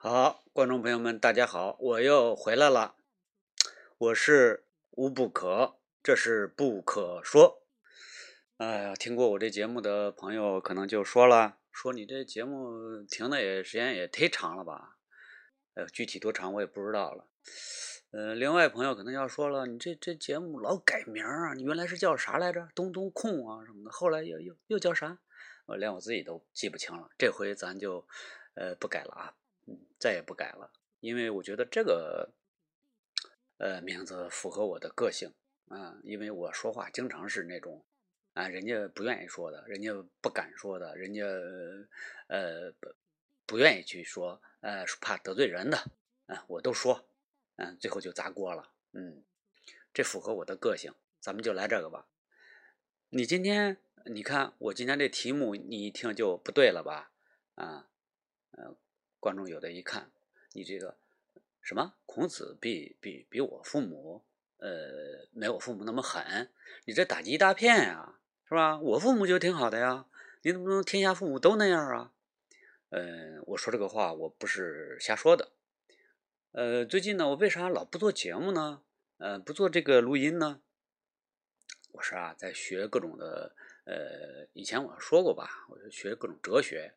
好，观众朋友们，大家好，我又回来了。我是无不可，这是不可说。哎呀，听过我这节目的朋友可能就说了，说你这节目停的也时间也忒长了吧？呃，具体多长我也不知道了。呃，另外朋友可能要说了，你这这节目老改名啊，你原来是叫啥来着？东东控啊什么的，后来又又又叫啥？我连我自己都记不清了。这回咱就呃不改了啊。再也不改了，因为我觉得这个，呃，名字符合我的个性啊。因为我说话经常是那种啊，人家不愿意说的，人家不敢说的，人家呃不不愿意去说，呃，怕得罪人的啊，我都说，嗯，最后就砸锅了。嗯，这符合我的个性，咱们就来这个吧。你今天你看我今天这题目，你一听就不对了吧？啊，嗯。观众有的一看，你这个什么孔子比比比我父母，呃，没我父母那么狠，你这打击一大片呀，是吧？我父母就挺好的呀，你怎么能天下父母都那样啊？呃，我说这个话我不是瞎说的。呃，最近呢，我为啥老不做节目呢？呃，不做这个录音呢？我是啊，在学各种的，呃，以前我说过吧，我就学各种哲学。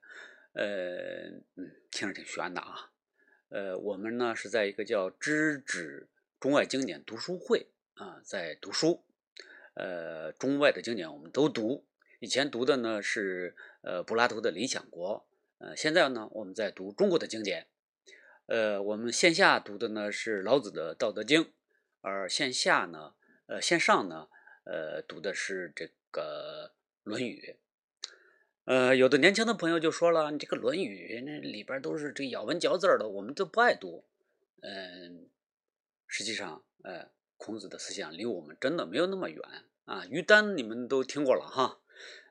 呃，嗯，听着挺悬的啊。呃，我们呢是在一个叫“知止中外经典读书会”啊，在读书。呃，中外的经典我们都读。以前读的呢是呃柏拉图的《理想国》，呃，现在呢我们在读中国的经典。呃，我们线下读的呢是老子的《道德经》，而线下呢，呃，线上呢，呃，读的是这个《论语》。呃，有的年轻的朋友就说了：“你这个《论语》那里边都是这咬文嚼字的，我们都不爱读。”嗯，实际上，呃，孔子的思想离我们真的没有那么远啊。于丹你们都听过了哈，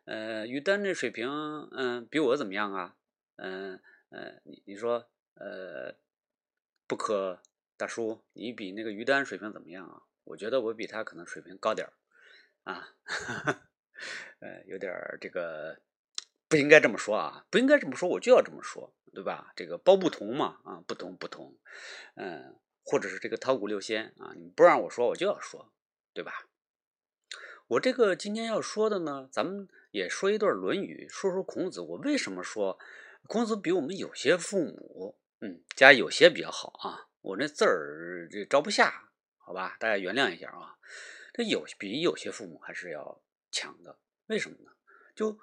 呃，于丹这水平，嗯，比我怎么样啊？嗯嗯，你你说，呃，不可大叔，你比那个于丹水平怎么样啊？我觉得我比他可能水平高点儿啊，呃，有点这个。不应该这么说啊！不应该这么说，我就要这么说，对吧？这个包不同嘛，啊，不同不同，嗯，或者是这个韬古六仙啊，你不让我说，我就要说，对吧？我这个今天要说的呢，咱们也说一段《论语》，说说孔子。我为什么说孔子比我们有些父母，嗯，加有些比较好啊？我那字儿这招不下，好吧？大家原谅一下啊。这有比有些父母还是要强的，为什么呢？就。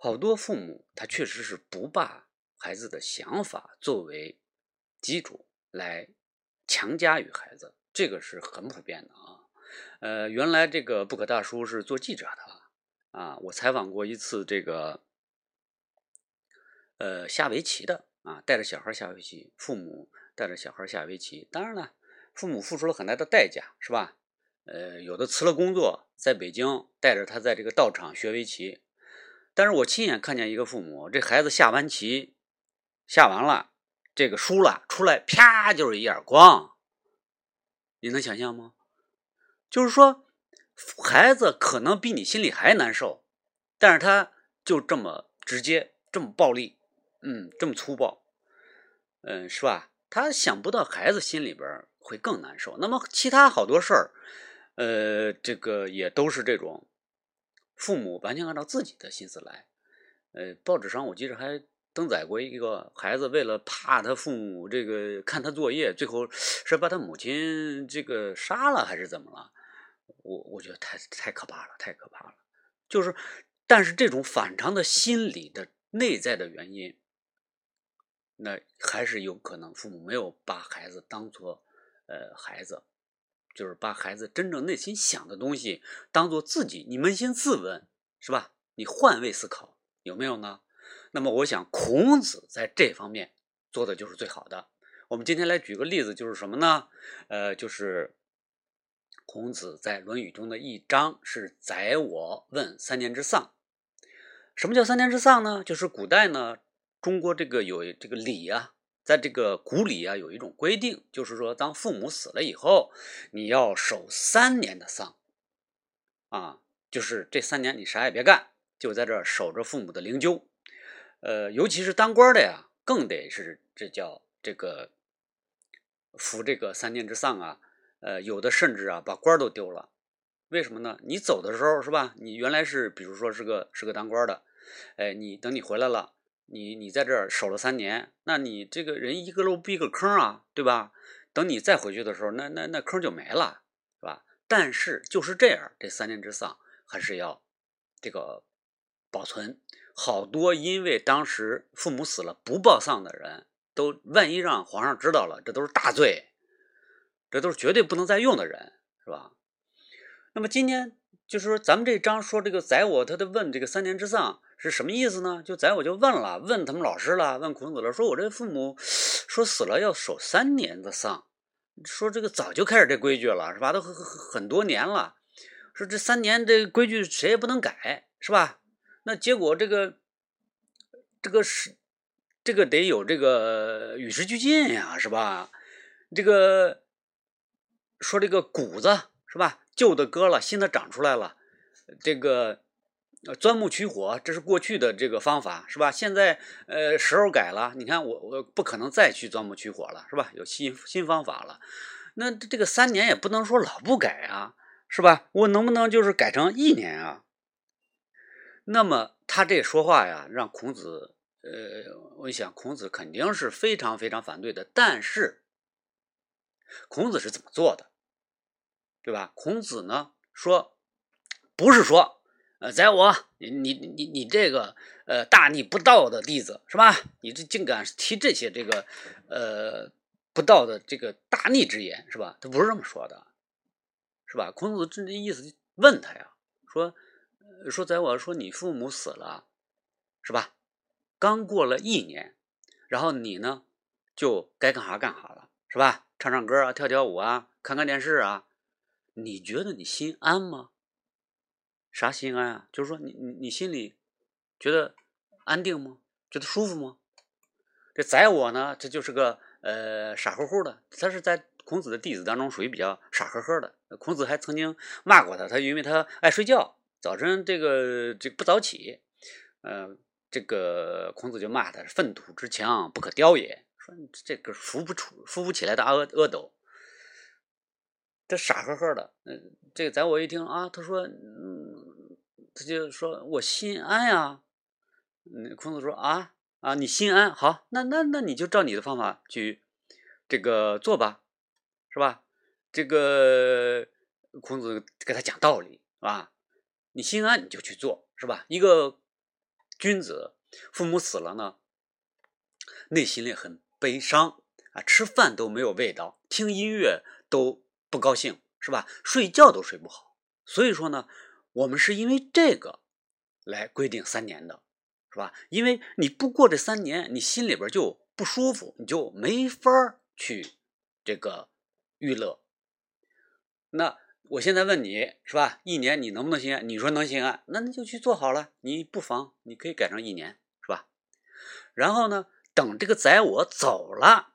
好多父母他确实是不把孩子的想法作为基础来强加于孩子，这个是很普遍的啊。呃，原来这个不可大叔是做记者的啊，我采访过一次这个呃下围棋的啊，带着小孩下围棋，父母带着小孩下围棋，当然了，父母付出了很大的代价，是吧？呃，有的辞了工作，在北京带着他在这个道场学围棋。但是我亲眼看见一个父母，这孩子下完棋，下完了，这个输了出来，啪就是一耳光。你能想象吗？就是说，孩子可能比你心里还难受，但是他就这么直接，这么暴力，嗯，这么粗暴，嗯，是吧？他想不到孩子心里边会更难受。那么其他好多事儿，呃，这个也都是这种。父母完全按照自己的心思来，呃，报纸上我记着还登载过一个孩子为了怕他父母这个看他作业，最后是把他母亲这个杀了还是怎么了？我我觉得太太可怕了，太可怕了。就是，但是这种反常的心理的内在的原因，那还是有可能父母没有把孩子当做呃孩子。就是把孩子真正内心想的东西当做自己，你扪心自问，是吧？你换位思考有没有呢？那么我想孔子在这方面做的就是最好的。我们今天来举个例子，就是什么呢？呃，就是孔子在《论语》中的一章是“宰我问三年之丧”。什么叫三年之丧呢？就是古代呢，中国这个有这个礼啊。在这个古礼啊，有一种规定，就是说，当父母死了以后，你要守三年的丧，啊，就是这三年你啥也别干，就在这守着父母的灵柩。呃，尤其是当官的呀，更得是这叫这这个服这个三年之丧啊，呃，有的甚至啊把官都丢了。为什么呢？你走的时候是吧？你原来是比如说是个是个当官的，哎，你等你回来了，你你在这儿守了三年，那你这个人一个漏闭一个坑啊，对吧？等你再回去的时候，那那那坑就没了，是吧？但是就是这样，这三年之丧还是要这个保存。好多因为当时父母死了不报丧的人，都万一让皇上知道了，这都是大罪，这都是绝对不能再用的人，是吧？那么今天就是说，咱们这章说这个宰我，他的问这个三年之丧是什么意思呢？就咱我就问了，问他们老师了，问孔子了，说我这父母说死了要守三年的丧，说这个早就开始这规矩了，是吧？都很多年了，说这三年这规矩谁也不能改，是吧？那结果这个这个是这个得有这个与时俱进呀，是吧？这个说这个谷子是吧？旧的割了，新的长出来了。这个呃钻木取火，这是过去的这个方法，是吧？现在呃时候改了，你看我我不可能再去钻木取火了，是吧？有新新方法了。那这个三年也不能说老不改啊，是吧？我能不能就是改成一年啊？那么他这说话呀，让孔子呃，我想孔子肯定是非常非常反对的。但是孔子是怎么做的？对吧？孔子呢说，不是说，呃，宰我，你你你你这个呃大逆不道的弟子是吧？你这竟敢提这些这个呃不道的这个大逆之言是吧？他不是这么说的，是吧？孔子这意思问他呀，说说宰我说你父母死了是吧？刚过了一年，然后你呢就该干啥干啥了是吧？唱唱歌啊，跳跳舞啊，看看电视啊。你觉得你心安吗？啥心安啊？就是说你你你心里觉得安定吗？觉得舒服吗？这宰我呢，这就是个呃傻乎乎的，他是在孔子的弟子当中属于比较傻呵呵的。孔子还曾经骂过他，他因为他爱睡觉，早晨这个这不早起，呃，这个孔子就骂他粪土之强不可雕也，说你这个扶不出扶不起来的阿阿斗。这傻呵呵的，嗯，这个宰我一听啊，他说，嗯，他就说我心安呀。嗯，孔子说啊啊，你心安，好，那那那你就照你的方法去这个做吧，是吧？这个孔子给他讲道理，是吧？你心安你就去做，是吧？一个君子父母死了呢，内心里很悲伤啊，吃饭都没有味道，听音乐都。不高兴是吧？睡觉都睡不好，所以说呢，我们是因为这个来规定三年的，是吧？因为你不过这三年，你心里边就不舒服，你就没法去这个娱乐。那我现在问你是吧？一年你能不能行？你说能行安，那你就去做好了。你不妨你可以改成一年，是吧？然后呢，等这个宰我走了，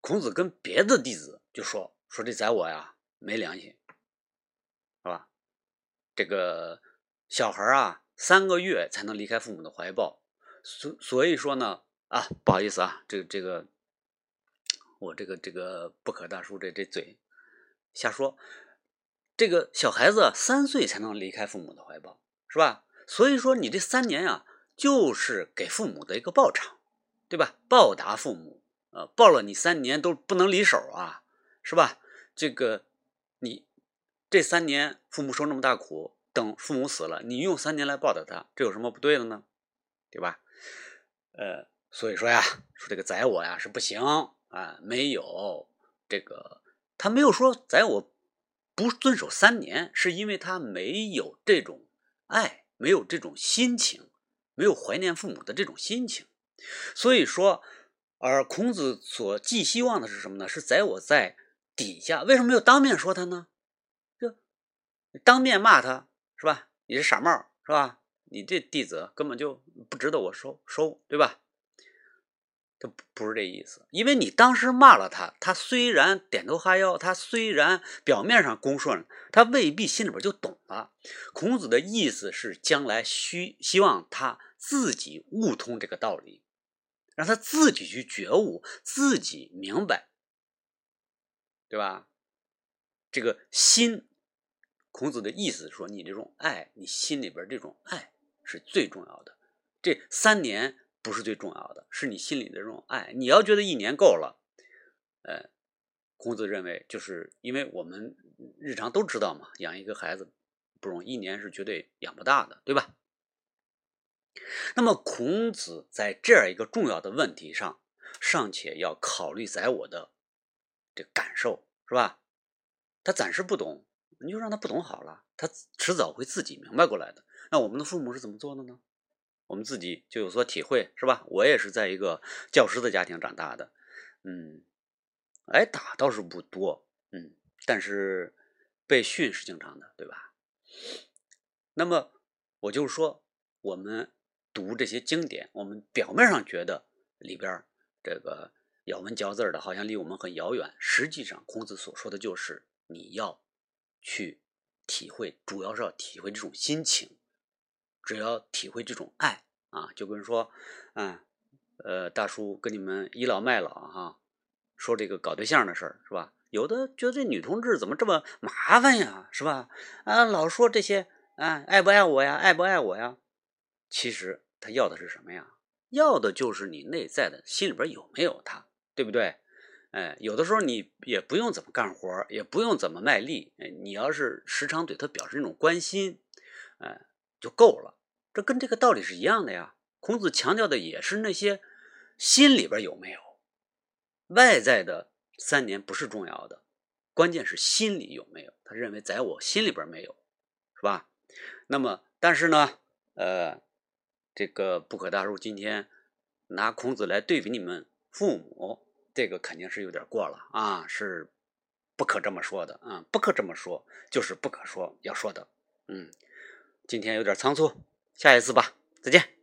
孔子跟别的弟子就说。说这宰我呀没良心，这个小孩啊，三个月才能离开父母的怀抱，所所以说呢，啊，不好意思啊，这个这个，我这个这个不可大叔这这嘴瞎说，这个小孩子三岁才能离开父母的怀抱，是吧？所以说你这三年呀，就是给父母的一个报偿，对吧？报答父母，呃，报了你三年都不能离手啊。是吧？这个你这三年父母受那么大苦，等父母死了，你用三年来报答他，这有什么不对的呢？对吧？呃，所以说呀，说这个宰我呀是不行啊，没有这个他没有说宰我不遵守三年，是因为他没有这种爱，没有这种心情，没有怀念父母的这种心情，所以说，而孔子所寄希望的是什么呢？是宰我在。底下为什么没有当面说他呢？当面骂他是吧？你是傻帽是吧？你这弟子根本就不值得我收收，对吧？他不不是这意思，因为你当时骂了他，他虽然点头哈腰，他虽然表面上恭顺，他未必心里边就懂了。孔子的意思是将来需希望他自己悟通这个道理，让他自己去觉悟，自己明白，对吧？这个心，孔子的意思说，你这种爱，你心里边这种爱是最重要的。这三年不是最重要的，是你心里的这种爱。你要觉得一年够了，呃，孔子认为，就是因为我们日常都知道嘛，养一个孩子不容易，一年是绝对养不大的，对吧？那么孔子在这样一个重要的问题上，尚且要考虑在我的这感受，是吧？他暂时不懂，你就让他不懂好了，他迟早会自己明白过来的。那我们的父母是怎么做的呢？我们自己就有所体会，是吧？我也是在一个教师的家庭长大的，嗯，挨打倒是不多，嗯，但是被训是经常的，对吧？那么我就是说，我们读这些经典，我们表面上觉得里边这个咬文嚼字的，好像离我们很遥远，实际上孔子所说的就是。你要去体会，主要是要体会这种心情，只要体会这种爱啊，就跟说，嗯，呃，大叔跟你们倚老卖老哈，说这个搞对象的事儿是吧？有的觉得这女同志怎么这么麻烦呀，是吧？啊，老说这些啊，爱不爱我呀，爱不爱我呀？其实他要的是什么呀？要的就是你内在的心里边有没有他，对不对？哎，有的时候你也不用怎么干活，也不用怎么卖力，哎，你要是时常对他表示那种关心，哎，就够了。这跟这个道理是一样的呀。孔子强调的也是那些心里边有没有，外在的三年不是重要的，关键是心里有没有。他认为在我心里边没有，是吧？那么，但是呢，呃，这个不可大叔今天拿孔子来对比你们父母。这个肯定是有点过了啊，是不可这么说的啊，不可这么说，就是不可说要说的。嗯，今天有点仓促，下一次吧，再见。